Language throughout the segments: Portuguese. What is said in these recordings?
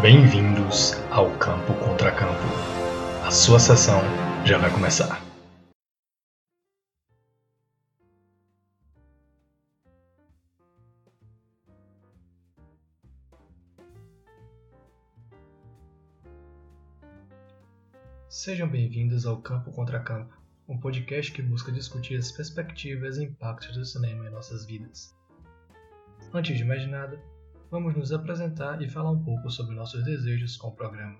Bem-vindos ao Campo Contra Campo. A sua sessão já vai começar. Sejam bem-vindos ao Campo Contra Campo, um podcast que busca discutir as perspectivas e impactos do cinema em nossas vidas. Antes de mais nada, vamos nos apresentar e falar um pouco sobre nossos desejos com o programa.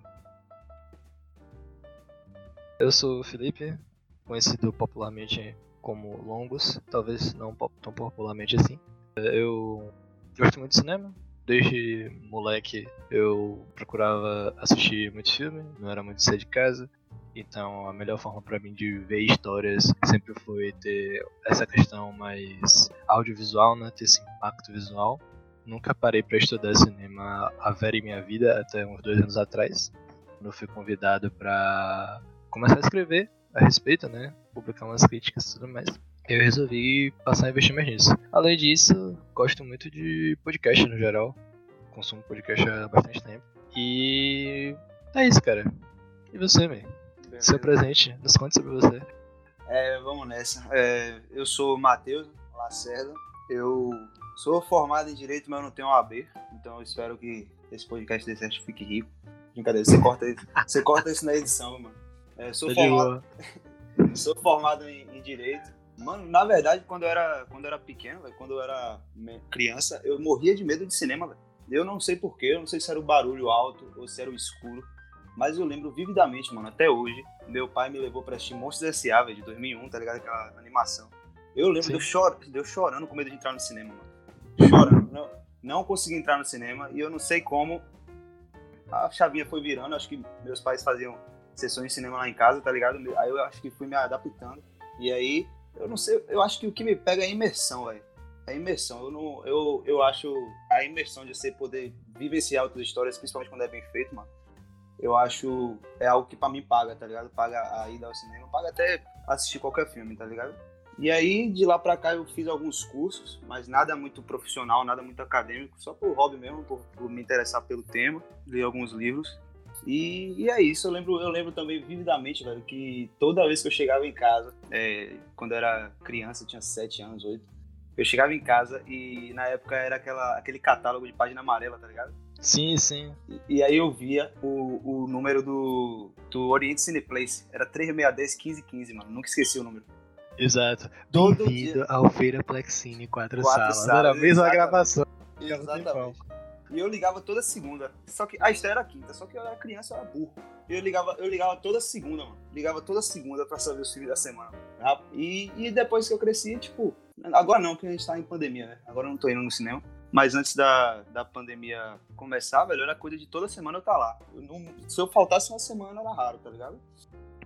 Eu sou o Felipe, conhecido popularmente como Longos, talvez não tão popularmente assim. Eu gosto muito de cinema. Desde moleque eu procurava assistir muito filme, não era muito sair de casa. Então a melhor forma para mim de ver histórias sempre foi ter essa questão mais audiovisual, né? ter esse impacto visual. Nunca parei para estudar cinema a ver em minha vida até uns dois anos atrás, quando eu fui convidado para começar a escrever a respeito, né? Publicar umas críticas e tudo mais. Eu resolvi passar a investir mais nisso. Além disso, gosto muito de podcast no geral. Consumo podcast há bastante tempo. E é isso, cara. E você, man? Seu presente, nos conte sobre você. É, vamos nessa. É, eu sou Matheus Lacerda. Eu sou formado em Direito, mas eu não tenho OAB. Então eu espero que esse podcast desse certo fique rico. Brincadeira, você corta isso, você corta isso na edição, mano. É, sou, formado, sou formado em, em, Direito. Mano, na verdade, quando eu era, quando eu era pequeno, véio, quando eu era criança, eu morria de medo de cinema, velho. Eu não sei porquê, eu não sei se era o barulho alto ou se era o escuro. Mas eu lembro vividamente, mano, até hoje, meu pai me levou pra assistir Monstros S.A., velho, de 2001, tá ligado? Aquela animação. Eu lembro de eu, chor... de eu, chorando com medo de entrar no cinema, mano. Chorando. Não, não consegui entrar no cinema e eu não sei como a chavinha foi virando. Acho que meus pais faziam sessões de cinema lá em casa, tá ligado? Aí eu acho que fui me adaptando. E aí, eu não sei, eu acho que o que me pega é a imersão, velho. A imersão. Eu, não, eu, eu acho a imersão de você poder vivenciar outras histórias, principalmente quando é bem feito, mano eu acho é algo que para mim paga, tá ligado? Paga a ida ao cinema, paga até assistir qualquer filme, tá ligado? E aí de lá para cá eu fiz alguns cursos, mas nada muito profissional, nada muito acadêmico, só por hobby mesmo, por, por me interessar pelo tema, li alguns livros. E, e, é isso, eu lembro, eu lembro também vividamente, velho, que toda vez que eu chegava em casa, é, quando eu era criança, tinha 7 anos, 8, eu chegava em casa e na época era aquela, aquele catálogo de página amarela, tá ligado? Sim, sim. E, e aí eu via o, o número do, do Oriente Cineplace. Era 3610 1515, mano. Nunca esqueci o número. Exato. Bem-vindo ao Feira Plexine 4, Quatro Salas. Era a mesma exatamente. gravação. Exatamente. E eu ligava toda segunda. Só que a estreia era quinta, só que eu era criança, eu era burro. Eu ligava, eu ligava toda segunda, mano. Ligava toda segunda pra saber os filmes da semana. E, e depois que eu cresci, tipo, agora não, porque a gente tá em pandemia, né? Agora eu não tô indo no cinema. Mas antes da, da pandemia começar, velho, era coisa de toda semana eu estar tá lá. Eu não, se eu faltasse uma semana, era raro, tá ligado?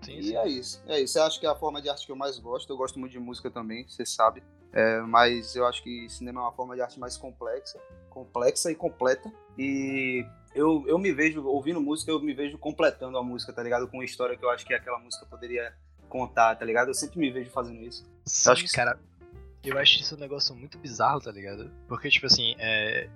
Sim, sim. E é isso. É isso. Eu acho que é a forma de arte que eu mais gosto. Eu gosto muito de música também, você sabe. É, mas eu acho que cinema é uma forma de arte mais complexa, complexa e completa. E eu, eu me vejo ouvindo música, eu me vejo completando a música, tá ligado? Com uma história que eu acho que aquela música poderia contar, tá ligado? Eu sempre me vejo fazendo isso. Sim, acho que... cara, eu acho isso um negócio muito bizarro, tá ligado? Porque, tipo assim, é,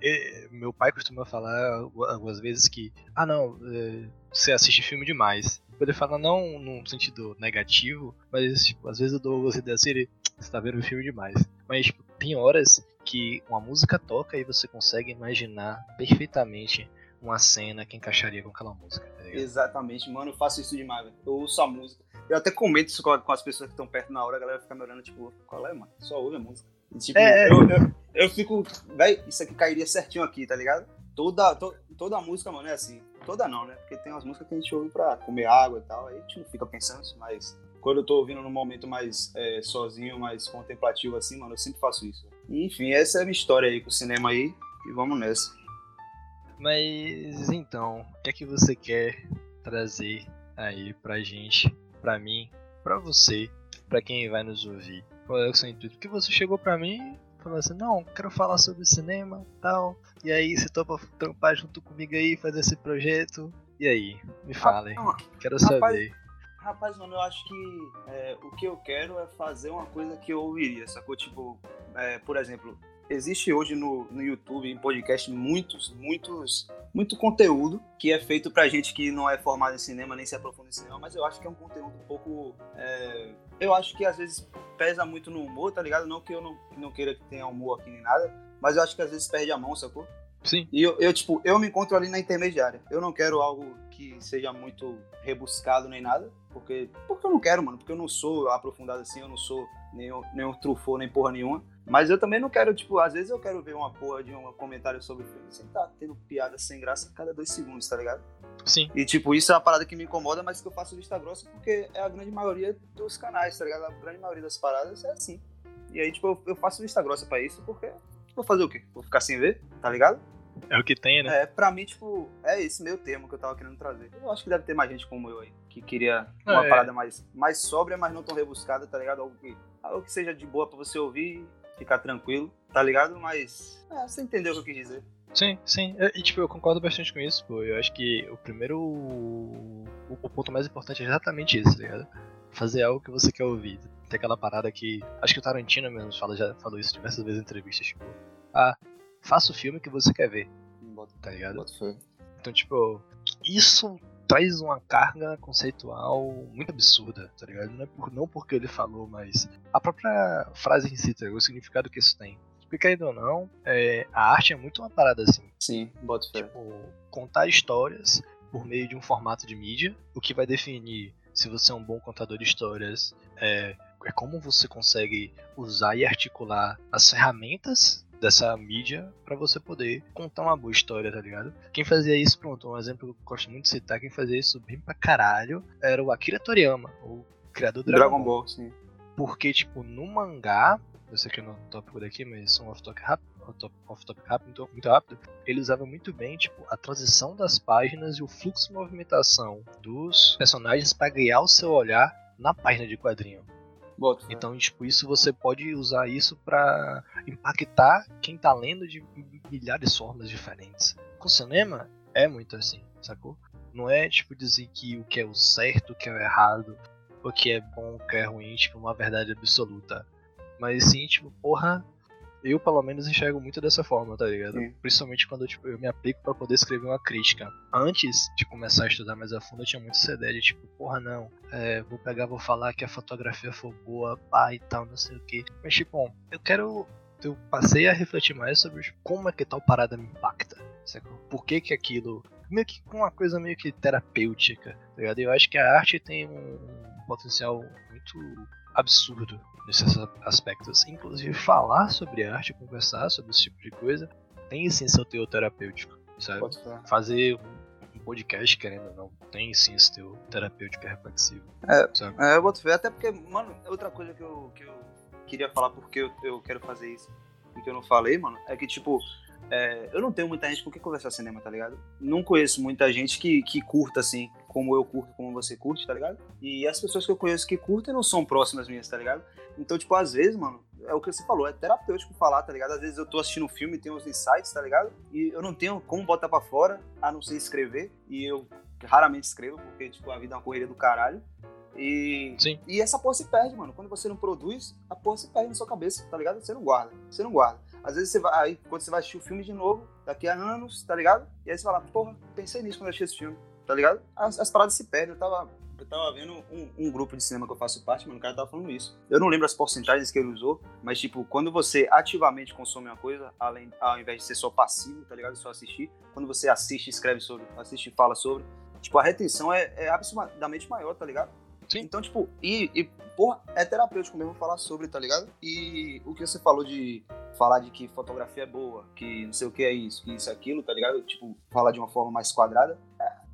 meu pai costuma falar algumas vezes que, ah não, é, você assiste filme demais. Ele fala não num sentido negativo, mas tipo, às vezes eu dou você assim, ele, você tá vendo filme demais. Mas, tipo, tem horas que uma música toca e você consegue imaginar perfeitamente uma cena que encaixaria com aquela música. Tá Exatamente, mano, eu faço isso demais, velho. Eu ouço a música. Eu até comento isso com, as pessoas que estão perto na hora, a galera fica me olhando, tipo, qual é, mano? Só ouve a música. E, tipo, é, eu, eu, eu, fico, velho, isso aqui cairia certinho aqui, tá ligado? Toda, to, toda a música, mano, é assim. Toda não, né? Porque tem umas músicas que a gente ouve pra comer água e tal, aí a gente não fica pensando isso, mas quando eu tô ouvindo num momento mais é, sozinho, mais contemplativo assim, mano, eu sempre faço isso. Enfim, essa é a minha história aí com o cinema aí, e vamos nessa. Mas então, o que é que você quer trazer aí pra gente, pra mim, pra você, pra quem vai nos ouvir, qual é o seu intuito? Porque você chegou pra mim e falou assim, não, quero falar sobre cinema tal. E aí, você topa trampar junto comigo aí, fazer esse projeto. E aí, me fala aí. Quero Rapaz, saber. Rapaz, mano, eu acho que é, o que eu quero é fazer uma coisa que eu ouviria, sacou? Tipo, é, por exemplo, existe hoje no, no YouTube, em podcast, muitos, muitos, muito conteúdo que é feito pra gente que não é formado em cinema, nem se aprofunda em cinema, mas eu acho que é um conteúdo um pouco. é, eu acho que às vezes pesa muito no humor, tá ligado? Não que eu não, não queira que tenha humor aqui nem nada, mas eu acho que às vezes perde a mão, sacou? Sim. E eu, eu, tipo, eu me encontro ali na intermediária. Eu não quero algo que seja muito rebuscado nem nada, porque, porque eu não quero, mano. Porque eu não sou aprofundado assim, eu não sou nenhum, nenhum truffaut, nem porra nenhuma. Mas eu também não quero, tipo, às vezes eu quero ver uma porra de um comentário sobre o filme sem tá tendo piada sem graça a cada dois segundos, tá ligado? Sim. E, tipo, isso é uma parada que me incomoda, mas que eu faço vista grossa porque é a grande maioria dos canais, tá ligado? A grande maioria das paradas é assim. E aí, tipo, eu, eu faço vista grossa pra isso porque vou fazer o quê? Vou ficar sem ver, tá ligado? É o que tem, né? É, pra mim, tipo, é esse meio termo que eu tava querendo trazer. Eu acho que deve ter mais gente como eu aí, que queria uma É. parada mais, mais sóbria, mas não tão rebuscada, tá ligado? Algo que, algo que seja de boa pra você ouvir ficar tranquilo, tá ligado? Mas, é, você entendeu o que eu quis dizer. Sim, sim. E tipo, eu concordo bastante com isso, pô. Eu acho que o primeiro. O, o ponto mais importante é exatamente isso, tá ligado? Fazer algo que você quer ouvir. Tem aquela parada que. Acho que o Tarantino mesmo fala, já falou isso diversas vezes em entrevistas, tipo. Ah, faça o filme que você quer ver, Bota, tá ligado? bota. Então, tipo, isso traz uma carga conceitual muito absurda, tá ligado? Não, é por, não porque ele falou, mas a própria frase em si, tá ligado? o significado que isso tem. Porque, querendo ou não, é, a arte é muito uma parada assim. Sim, bota fé. Tipo, contar histórias por meio de um formato de mídia, o que vai definir se você é um bom contador de histórias é, é como você consegue usar e articular as ferramentas dessa mídia pra você poder contar uma boa história, tá ligado? Quem fazia isso, pronto, um exemplo que eu gosto muito de citar, quem fazia isso bem pra caralho era o Akira Toriyama, o criador do Dragon Ball, sim. porque, tipo, no mangá, eu sei que é no tópico daqui, mas um off-topic rápido, off-top- off-topic rápido, muito, muito rápido, ele usava muito bem, tipo, a transição das páginas e o fluxo de movimentação dos personagens pra guiar o seu olhar na página de quadrinho. Bota fé. Então, tipo, isso você pode usar isso pra impactar quem tá lendo de milhares de formas diferentes. Com cinema, é muito assim, sacou? Não é, tipo, dizer que o que é o certo, o que é o errado, o que é bom, o que é ruim, tipo, uma verdade absoluta. Mas sim, tipo, porra, eu pelo menos enxergo muito dessa forma, tá ligado? Sim. Principalmente quando tipo, eu me aplico pra poder escrever uma crítica. Antes de começar a estudar mais a fundo, eu tinha muito essa ideia de tipo, porra, não, é, vou pegar, vou falar que a fotografia foi boa, pá e tal, não sei o que. Mas tipo, bom, eu quero. Eu passei a refletir mais sobre tipo, como é que tal parada me impacta. Sacou? Por que que aquilo. Meio que com uma coisa meio que terapêutica, tá ligado? Eu acho que a arte tem um potencial muito absurdo nesses aspectos. Inclusive, falar sobre arte, conversar sobre esse tipo de coisa, tem sim seu teor terapêutico, sabe? Fazer um podcast, querendo ou não, tem sim esse teor terapêutico e reflexivo. É. sabe? É, eu boto fé, até porque, mano, outra coisa que eu, que eu queria falar porque eu, eu quero fazer isso e que eu não falei, mano, é que, tipo, é, eu não tenho muita gente com quem conversar cinema, tá ligado? Não conheço muita gente que, que curta, assim, como eu curto, como você curte, tá ligado? E as pessoas que eu conheço que curtem não são próximas minhas, tá ligado? Então, tipo, às vezes, mano, é o que você falou, é terapêutico falar, tá ligado? Às vezes eu tô assistindo um filme, tem uns insights, tá ligado? E eu não tenho como botar pra fora, a não ser escrever, e eu raramente escrevo, porque, tipo, a vida é uma correria do caralho. E, Sim. e essa porra se perde, mano. Quando você não produz, a porra se perde na sua cabeça, tá ligado? Você não guarda, você não guarda. Às vezes você vai, aí, quando você vai assistir o filme de novo, daqui a anos, tá ligado? E aí você fala, porra, pensei nisso quando eu assisti esse filme, tá ligado? As, as paradas se perdem. Eu tava, eu tava vendo um, um grupo de cinema que eu faço parte, mano, o cara tava falando isso. Eu não lembro as porcentagens que ele usou, mas, tipo, quando você ativamente consome uma coisa, além, ao invés de ser só passivo, tá ligado? Só assistir, quando você assiste, escreve sobre, assiste e fala sobre, tipo, a retenção é, é absurdamente maior, tá ligado? Sim. Então, tipo, e, e, porra, é terapêutico mesmo falar sobre, tá ligado? E o que você falou de falar de que fotografia é boa, que não sei o que é isso, que isso é aquilo, tá ligado? Tipo, falar de uma forma mais quadrada.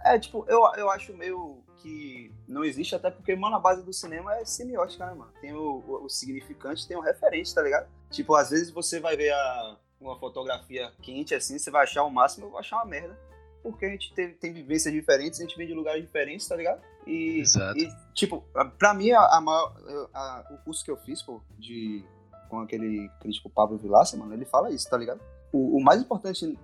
É, tipo, eu, eu acho meio que não existe, até porque, mano, a base do cinema é semiótica, né, mano? Tem o, o, o significante, tem o referente, tá ligado? Tipo, às vezes você vai ver a, uma fotografia quente assim, você vai achar o máximo, eu vou achar uma merda. porque a gente teve, tem vivências diferentes, a gente vem de lugares diferentes, tá ligado? E, Exato. e tipo, pra mim, a, a a- o curso que eu fiz, pô, de, com aquele crítico Pablo Vilaça, mano, ele fala isso, tá ligado? O, o mais importante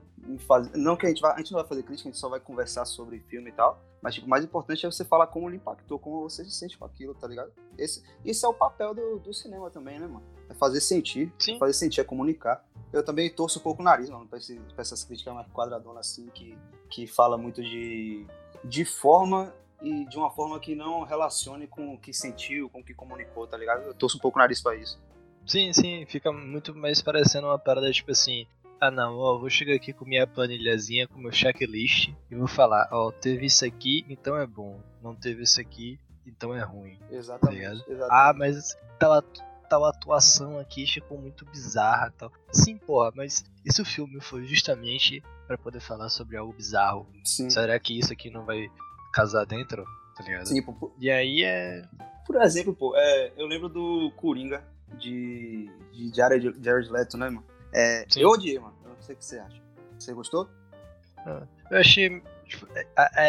fazer, não que a gente vai, a gente não vai fazer crítica, a gente só vai conversar sobre filme e tal, mas tipo, o mais importante é você falar como ele impactou, como você se sente com aquilo, tá ligado? Esse, esse é o papel do, do cinema também, né, mano? É fazer sentir, Sim. é fazer sentir, é comunicar. Eu também torço um pouco o nariz, mano, pra, esse, pra essas críticas mais quadradonas assim, que, que fala muito de, de forma e de uma forma que não relacione com o que sentiu, com o que comunicou, tá ligado? Eu torço um pouco o nariz pra isso. Sim, sim, fica muito mais parecendo uma parada tipo assim. Ah não, ó, vou chegar aqui com minha planilhazinha, com meu checklist e vou falar, ó, teve isso aqui, então é bom. Não teve isso aqui, então é ruim. Exatamente. ligado? exatamente. Ah, mas tal, tal atuação aqui ficou muito bizarra e tal. Sim, porra, mas esse filme foi justamente pra poder falar sobre algo bizarro. sim. Será que isso aqui não vai casar dentro? Tá ligado? Sim, por- E aí é. por exemplo, pô, é, eu lembro do Coringa de, de Jared, Jared Leto, né, mano? É, eu odiei, mano. Eu não sei o que você acha. Você gostou? Eu achei. tipo, é,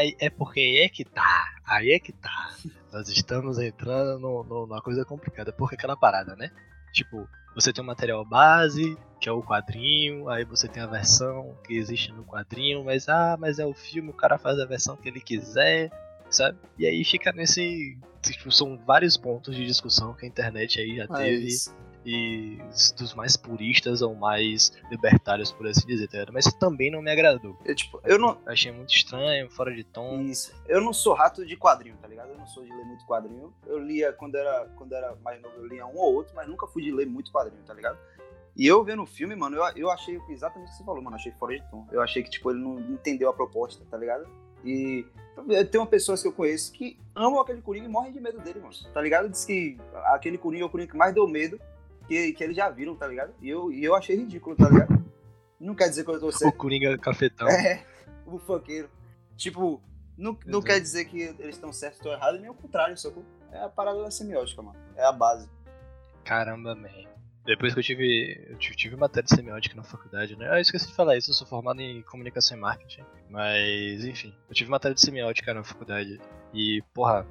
é- é porque aí é que tá. Aí é que tá. Nós estamos entrando no, no- numa coisa complicada. Porque aquela parada, né? Tipo, você tem o material base, que é o quadrinho, aí você tem a versão que existe no quadrinho, mas ah, mas é o filme, o cara faz a versão que ele quiser, sabe? E aí fica nesse. Tipo, são vários pontos de discussão que a internet aí já É teve. E dos mais puristas ou mais libertários, por assim dizer, tá ligado? Mas também não me agradou. Eu, tipo, eu não, Achei muito estranho, fora de tom. Isso. Eu não sou rato de quadrinho, tá ligado? Eu não sou de ler muito quadrinho. Eu lia quando era, quando era mais novo, eu lia um ou outro, mas nunca fui de ler muito quadrinho, tá ligado? E eu vendo o filme, mano, eu, eu achei exatamente o que você falou, mano. Achei fora de tom. Eu achei que, tipo, ele não entendeu a proposta, tá ligado? E tem uma pessoas que eu conheço que amam aquele Coringa e morrem de medo dele, mano. Tá ligado? Diz que aquele Coringa é o Coringa que mais deu medo que, que eles já viram, tá ligado? E eu, e eu achei ridículo, tá ligado? Não quer dizer que eu tô O certo. Coringa cafetão. É, o funkeiro. Tipo, não, não quer dizer que eles estão certos ou errados, nem o contrário, sacou? É a parada da semiótica, mano. É a base. Caramba, man. Depois que eu tive. Eu tive, tive matéria de semiótica na faculdade, né? Ah, eu esqueci de falar isso, eu sou formado em comunicação e marketing. Mas, enfim, eu tive matéria de semiótica na faculdade. E, porra,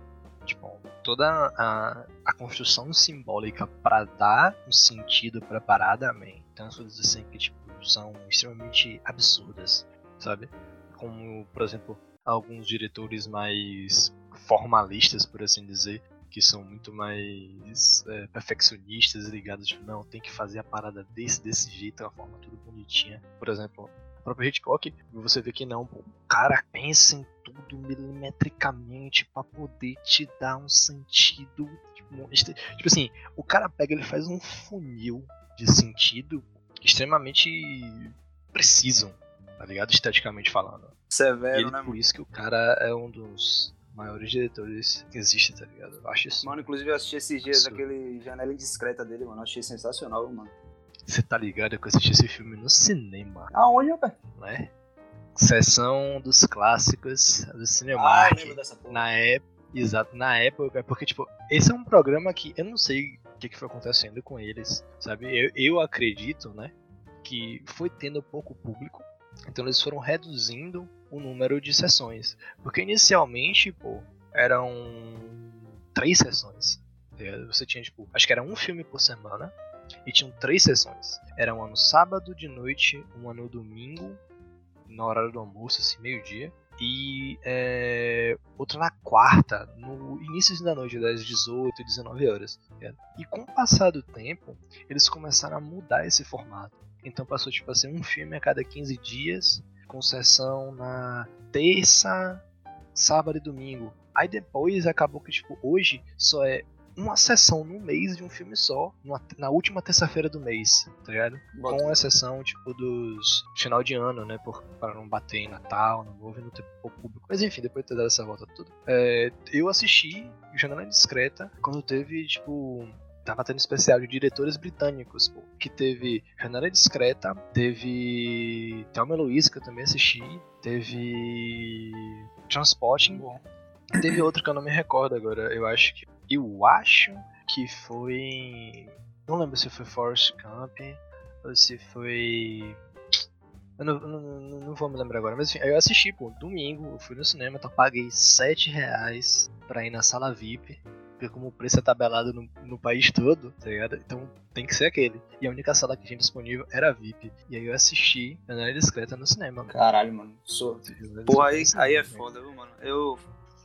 tipo, toda a, a construção simbólica pra dar um sentido pra parada, man, tem umas coisas assim que, tipo, são extremamente absurdas, sabe? Como, por exemplo, alguns diretores mais formalistas, por assim dizer, que são muito mais é, perfeccionistas ligados, tipo, não, tem que fazer a parada desse, desse jeito, uma forma tudo bonitinha. Por exemplo, o próprio Hitchcock, você vê que não, o cara pensa em tudo milimetricamente pra poder te dar um sentido. Tipo, tipo assim, o cara pega, ele faz um funil de sentido extremamente preciso, tá ligado? Esteticamente falando. Severo, ele, né, por isso que o cara é um dos maiores diretores que existe, tá ligado? Eu acho isso. Mano, inclusive eu assisti esses dias Absurdo. aquele Janela Indiscreta dele, mano. Eu achei sensacional, mano. Você tá ligado que eu assisti esse filme no cinema, Aonde, rapaz? né? Sessão dos clássicos do Ah, Cinemark. eu lembro dessa porra. na época, exato, na época, porque tipo, esse é um programa que eu não sei o que, que foi acontecendo com eles, sabe? Eu, eu acredito, né, que foi tendo pouco público, então eles foram reduzindo o número de sessões, porque inicialmente, pô, eram três sessões. tá? Você tinha tipo, acho que era um filme por semana e tinham três sessões. Era uma no sábado de noite, uma no domingo, na hora do almoço, assim, meio-dia e é, outra na quarta, no início da noite, das 18, 19 horas. tá? E com o passar do tempo, eles começaram a mudar esse formato. Então passou tipo assim, um filme a cada 15 dias, com sessão na terça, sábado e domingo. Aí depois acabou que tipo, hoje só é uma sessão no mês de um filme só, numa- na última terça-feira do mês, tá ligado? Bota- Com exceção, tipo, dos final de ano, né? Por, para não bater em Natal, no não ter pouco público. Mas enfim, depois de ter dado essa volta toda. é, eu assisti Janela Discreta quando teve, tipo. Tava tendo especial de diretores britânicos, pô. Que teve Janela Discreta, teve Thelma Louise, que eu também assisti, teve Transporting, Bom. Teve outro que eu não me recordo agora. Eu acho que. Eu acho que foi. Não lembro se foi Forrest Gump ou se foi. Eu não, não, não, vou me lembrar agora, mas enfim, aí eu assisti, pô, domingo, eu fui no cinema, então paguei 7 reais pra ir na sala VIP. Porque como o preço é tabelado no, no país todo, tá ligado? Então tem que ser aquele. E a única sala que tinha disponível era a VIP. E aí eu assisti Janela Discreta no cinema. mano. Caralho, mano. Sou. Porra, aí, aí é foda, viu, mano? Eu,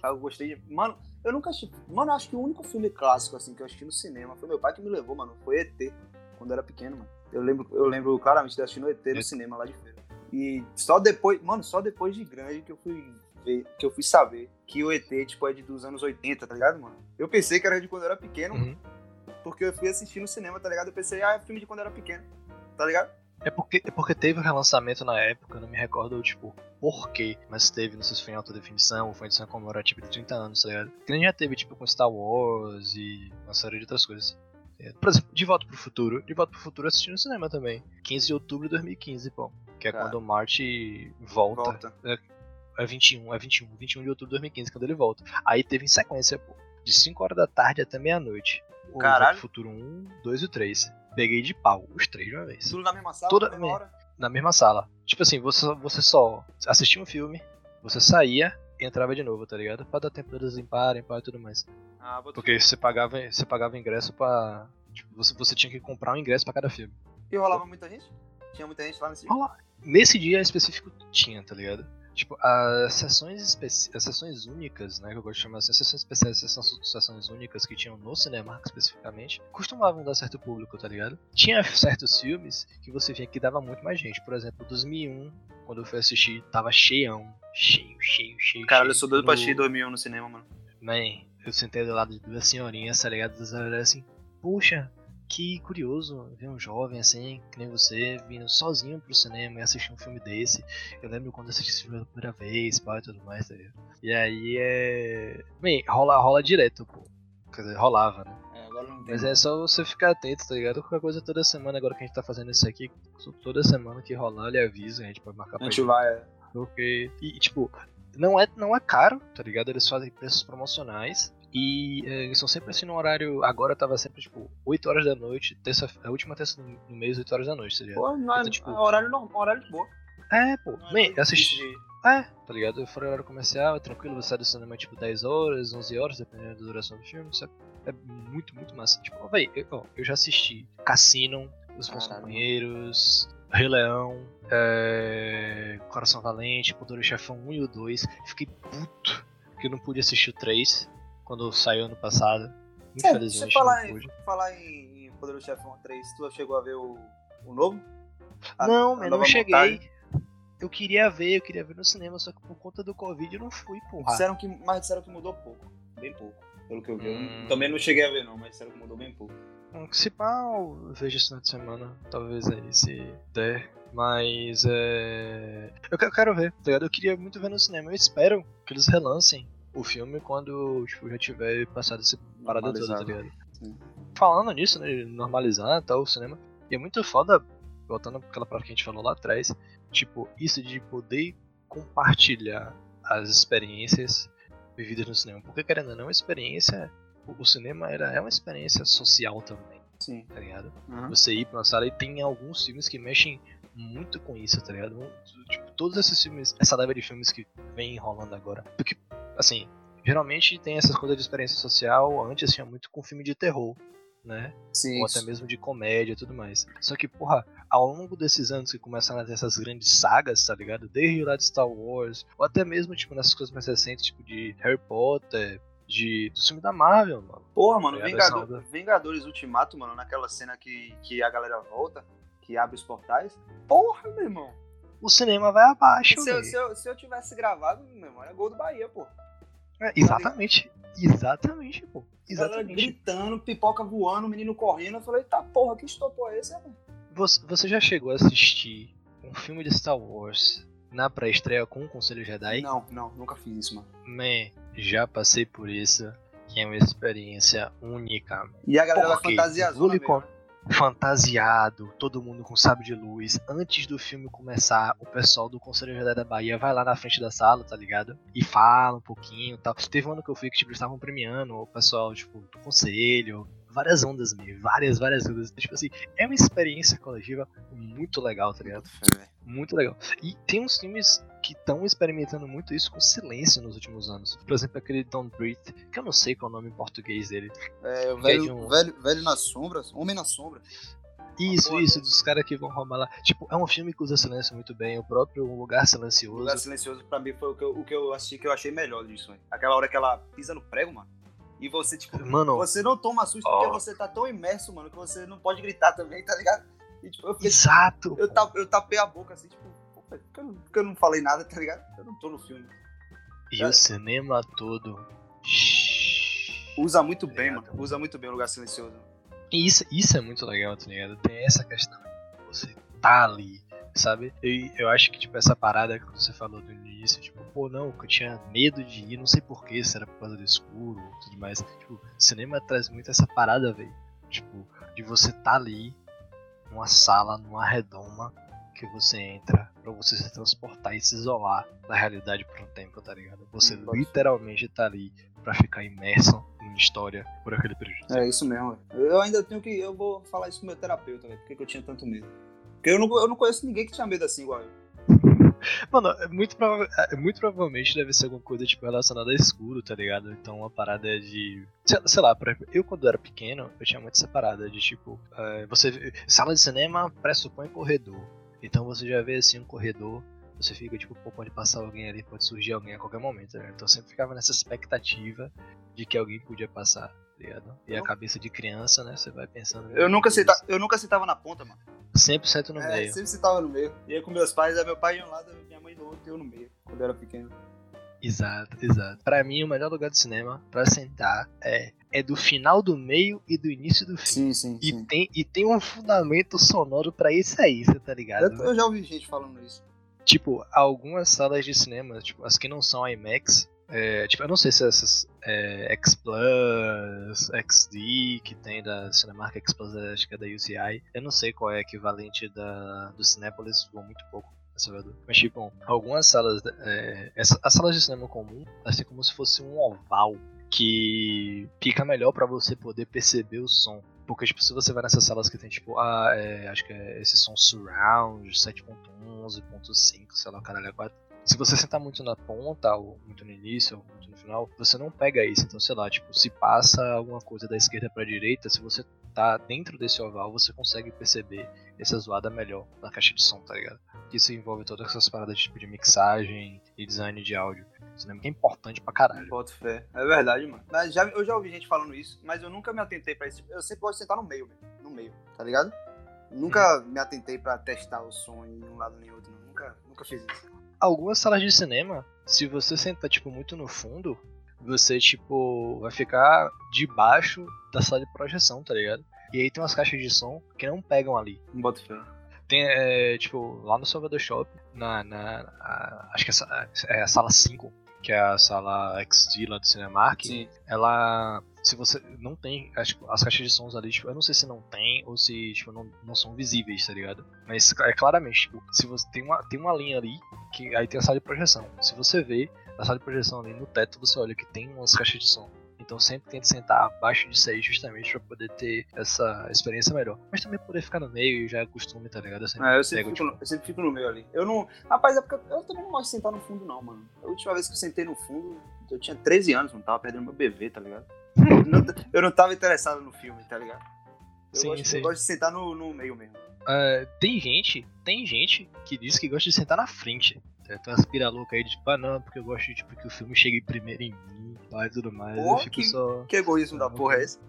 eu gostei de. Mano, eu nunca assisti. Mano, acho que o único filme clássico, assim, que eu assisti no cinema foi meu pai que me levou, mano. Foi ET, quando eu era pequeno, mano. Eu lembro, eu lembro claramente de assistindo ET no cinema lá de feira. E só depois, mano, só depois de grande que eu fui ver, que eu fui saber que o ET, tipo, é de dos anos 80, tá ligado, mano? Eu pensei que era de quando eu era pequeno, Uhum. porque eu fui assistir no cinema, tá ligado? Eu pensei, ah, é filme de quando eu era pequeno, tá ligado? É porque, é porque teve o relançamento na época, eu não me recordo, tipo, por quê, mas teve, não sei se foi em alta definição ou foi em edição comemorativa de 30 anos, tá ligado? Que nem já teve, tipo, com Star Wars e uma série de outras coisas. ligado? Por exemplo, De Volta pro Futuro. De Volta pro Futuro assisti no cinema também. 15 de outubro de 2015, pô. Que é Cara. quando o Marty volta. Volta. É 21, é 21. 21 de outubro de 2015, quando ele volta. Aí teve em sequência, pô. De 5 horas da tarde até meia-noite. O Caralho. Pro Futuro 1, 2 e 3. Peguei de pau, os três de uma vez Tudo na mesma sala, Toda- na mesma hora. na mesma sala. Tipo assim, você, você só assistia um filme, você saía e entrava de novo, tá ligado? Pra dar tempo deles limparem pá, e tudo mais. Ah, Porque você pagava, você pagava ingresso pra. Tipo, você, você tinha que comprar um ingresso pra cada filme. E rolava muita gente? Tinha muita gente lá nesse Rola- Nesse dia específico tinha, tá ligado? Tipo, as sessões, especi... as sessões únicas, né, que eu gosto de chamar assim, as sessões especiais, sessões, sessões únicas que tinham no Cinemark especificamente, costumavam dar certo público, tá ligado? Tinha certos filmes que você via que dava muito mais gente. Por exemplo, 2001, quando eu fui assistir, tava cheião. Cheio, cheio, cheio. Caralho, eu cheio. sou doido pra No- assistir 2001 no cinema, mano. Man, eu sentei do lado de duas senhorinhas, tá ligado? Olharam assim, puxa, que curioso ver um jovem assim, que nem você, vindo sozinho pro cinema e assistir um filme desse. Eu lembro quando assisti esse filme pela primeira vez, pá, e tudo mais, tá ligado? E aí é. Bem, rola, rola direto, pô. Quer dizer, rolava, né? É. Mas é só você ficar atento, tá ligado? Qualquer coisa toda semana, agora que a gente tá fazendo isso aqui, toda semana que rolar, ele avisa, a gente pode marcar A pra gente vai. é. porque. E, tipo, não é, não é caro, tá ligado? Eles fazem preços promocionais. E é, eles são sempre assim no horário. Agora tava sempre, tipo, 8 horas da noite, terça, a última terça do do mês, 8 horas da noite, tá ligado? Pô, não é, Então, tipo- é horário normal, horário de boa. É, pô. Não é muito eu assisti. É, tá ligado? Fora horário comercial, é tranquilo, você sai do cinema tipo 10 horas, 11 horas, dependendo da duração do filme, sabe? É muito, muito massa. Tipo, ó, véi, eu, ó, eu já assisti Cassino, Os Bons. Companheiros, Rei Leão, é... Coração Valente, Poderoso Chefão 1 e o 2. Fiquei puto que eu não pude assistir o 3 quando saiu ano passado. Você Infelizmente, falar, não em, pude. falar em, em Poderoso Chefão 3, tu chegou a ver o, o novo? A- não, a nova não cheguei. montagem? Eu queria ver, eu queria ver no cinema, só que por conta do Covid eu não fui, porra. Disseram que, mas disseram que mudou pouco. Bem pouco. Pelo que eu vi. Eu Hum. também não cheguei a ver, não, mas disseram que mudou bem pouco. Bom, Se pá, eu vejo esse final de semana, talvez aí, se der. Mas é. Eu eu quero ver, tá ligado? Eu queria muito ver no cinema. Eu espero que eles relancem o filme quando tipo, já tiver passado essa parada toda, tá ligado? Sim. Falando nisso, né? Normalizar tal, o cinema. E é muito foda, voltando àquela parte que a gente falou lá atrás, tipo, isso de poder compartilhar as experiências vividas no cinema. Porque querendo ou não, a experiência. O o cinema era, é uma experiência social também, Sim. tá ligado? Uhum. você ir pra uma sala e tem alguns filmes que mexem muito com isso, tá ligado? Tipo, todos esses filmes, essa leva de filmes que vem rolando agora. Porque, assim, geralmente tem essas coisas de experiência social, antes tinha muito com filme de terror, né? Sim. Ou até mesmo de comédia e tudo mais. Só que, porra, ao longo desses anos que começaram a ter essas grandes sagas, tá ligado? Desde lá de Star Wars, ou até mesmo, tipo, nessas coisas mais recentes, tipo, de Harry Potter, de, do filme da Marvel, mano. Porra, mano, Tá ligado? Vingador- Vingadores Ultimato, mano, naquela cena que, que a galera volta, que abre os portais. Porra, meu irmão. O cinema vai abaixo, Se eu, se, eu, se eu tivesse gravado, meu irmão, era gol do Bahia, pô. É, exatamente. Exatamente, pô. Galera Exatamente. gritando, pipoca voando, menino correndo. Eu falei, tá porra, que estopou esse, mano? Você, você já chegou a assistir um filme de Star Wars na pré-estreia com o Conselho Jedi? Não, não, nunca fiz isso, mano. Man, já passei por isso. Que é uma experiência única. man. E a galera da fantasia azul. Vou lhe con- Fantasiado, todo mundo com sábio de luz. Antes do filme começar, o pessoal do Conselho Jedi da Bahia vai lá na frente da sala, tá ligado? E fala um pouquinho tal. Teve um ano que eu fui que tipo, eles estavam premiando o pessoal, tipo, do conselho, várias ondas meio, várias, várias ondas. Tipo assim, é uma experiência coletiva muito legal, tá ligado? Muito legal. E tem uns filmes que estão experimentando muito isso com silêncio nos últimos anos. Por exemplo, aquele Don't Breathe, que eu não sei qual é o nome em português dele. É, o velho, é um... velho, velho nas sombras, Homem nas sombras. Isso, isso, dos caras que vão roubar lá. Tipo, é um filme que usa silêncio muito bem. O próprio Lugar Silencioso. O Lugar Silencioso, pra mim, foi o que eu, o que eu assisti que eu achei melhor disso. Né? Aquela hora que ela pisa no prego, mano. E você, tipo, mano, você não toma susto ó. porque você tá tão imerso, mano, que você não pode gritar também, tá ligado? E, tipo, eu fiquei, Exato! Eu, eu tapei a boca assim, tipo, porque eu, eu não falei nada, tá ligado? Eu não tô no filme. E o cinema todo. Usa muito bem, mano. Usa muito bem o lugar silencioso. E isso, isso é muito legal, tá ligado? Tem essa questão. Você tá ali, sabe? E eu acho que, tipo, essa parada que você falou do início, tipo, pô, não, que eu tinha medo de ir, não sei porquê, se era por causa do escuro e tudo mais. Tipo, cinema traz muito essa parada, velho. Tipo, de você tá ali, numa sala, numa redoma, que você entra para você se transportar e se isolar da realidade por um tempo, tá ligado? Você hum, literalmente tá ali para ficar imerso em história por aquele período. É isso mesmo. Eu ainda tenho que. Eu vou falar isso com meu terapeuta, velho. Por que eu tinha tanto medo? Porque eu não, eu não conheço ninguém que tinha medo assim igual eu. Mano, é muito, prova é, muito provavelmente deve ser alguma coisa tipo relacionada a escuro, tá ligado? Então uma parada de. Sei, lá, eu quando era pequeno, eu tinha muito essa parada de tipo. Uh, você. Sala de cinema pressupõe corredor. Então você já vê assim um corredor, você fica tipo, pô, pode passar alguém ali, pode surgir alguém a qualquer momento, né? Então sempre ficava nessa expectativa de que alguém podia passar, ligado? E a cabeça de criança, né? Você vai pensando. Eu nunca, senta, eu nunca sentava na ponta, mano. Sempre sento no é, meio. Sempre sentava no meio. Ia com meus pais, aí meu pai ia um lado, minha mãe do outro e eu no meio, quando eu era pequeno. Exato, exato. Pra mim, o melhor lugar de cinema pra sentar é, é do final do meio e do início do filme. Sim, sim, e sim. Tem, e tem um fundamento sonoro pra isso aí, você tá ligado? Eu, eu, já ouvi gente falando isso. Tipo, algumas salas de cinema, tipo, as que não são IMAX, é, tipo, eu não sei se essas é, X Plus, XD que tem da Cinemark X Plus, acho que é da UCI. Eu não sei qual é o equivalente da, do Cinépolis, vou muito pouco mas tipo, algumas salas. É, essa, as salas de cinema comum, assim como se fosse um oval que fica melhor para você poder perceber o som. Porque, tipo, se você vai nessas salas que tem, tipo, ah, é, acho que é esse som surround, 7.1, 11.5, sei lá, caralho, 4. Se você sentar muito na ponta, ou muito no início, ou muito no final, você não pega isso. Então, sei lá, tipo, se passa alguma coisa da esquerda pra direita, se você tá dentro desse oval, você consegue perceber essa zoada melhor na caixa de som, tá ligado? Isso envolve todas essas paradas tipo de mixagem e design de áudio. Que é importante pra caralho. Boto fé. É verdade, mano. Mas já, eu já ouvi gente falando isso, mas eu nunca me atentei pra isso. Eu sempre gosto de sentar no meio, no meio, tá ligado? Nunca hum. me atentei pra testar o som em um lado nem outro, não. Nunca, nunca fiz isso. Algumas salas de cinema, se você sentar, tipo, muito no fundo, você, tipo, vai ficar debaixo da sala de projeção, tá ligado? E aí tem umas caixas de som que não pegam ali. Não bota fé. Tem, é, tipo, lá no Salvador Shop, na, na a, acho que é, é a sala 5, que é a sala XD lá do Cinemark, Sim. ela se você não tem as, as caixas de sons ali, tipo, eu não sei se não tem ou se tipo, não, não são visíveis, tá ligado? Mas é claramente, tipo, se você tem uma, tem uma linha ali, que aí tem a sala de projeção. Se você vê a sala de projeção ali no teto, você olha que tem umas caixas de som. Então sempre tente sentar abaixo disso aí justamente pra poder ter essa experiência melhor. Mas também poder ficar no meio e já é costume, tá ligado? Eu sempre, é, eu sempre, pego, fico, tipo... no, eu sempre fico no meio ali. Eu não. Rapaz, é porque eu também não gosto de sentar no fundo, não, mano. A última vez que eu sentei no fundo, eu tinha 13 anos, não tava perdendo meu bebê, tá ligado? não, eu não tava interessado no filme, tá ligado? Eu, sim, gosto, sim. eu gosto de sentar no, no meio mesmo. Uh, tem gente, tem gente que diz que gosta de sentar na frente. Tem umas pira louca aí de tipo, ah não, porque eu gosto de tipo, que o filme chegue primeiro em mim e tudo mais. Pô, eu fico que, só. Que egoísmo da porra é esse?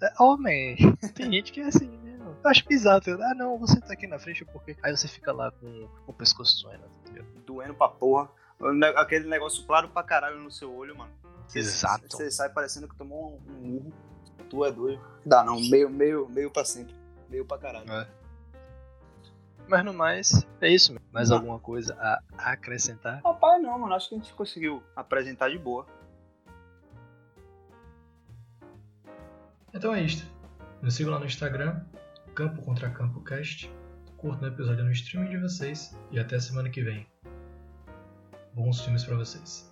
É, homem, tem gente que é assim mesmo. Eu acho bizarro. Ah não, você tá aqui na frente porque. Aí você fica lá com, com o pescoço doendo, entendeu? Doendo pra porra. Aquele negócio claro pra caralho no seu olho, mano. Exato. Você sai parecendo que tomou um murro. Tu é doido. Dá não, meio, meio, meio pra sempre. Meio pra caralho. É. Mas no mais, é isso. Mais não. alguma coisa a acrescentar? Rapaz, não, mano. Acho que a gente conseguiu apresentar de boa. Então é isto. Nos sigam lá no Instagram, Campo Contra Campo Cast. Curtam o episódio no streaming de vocês e até semana que vem. Bons filmes para vocês.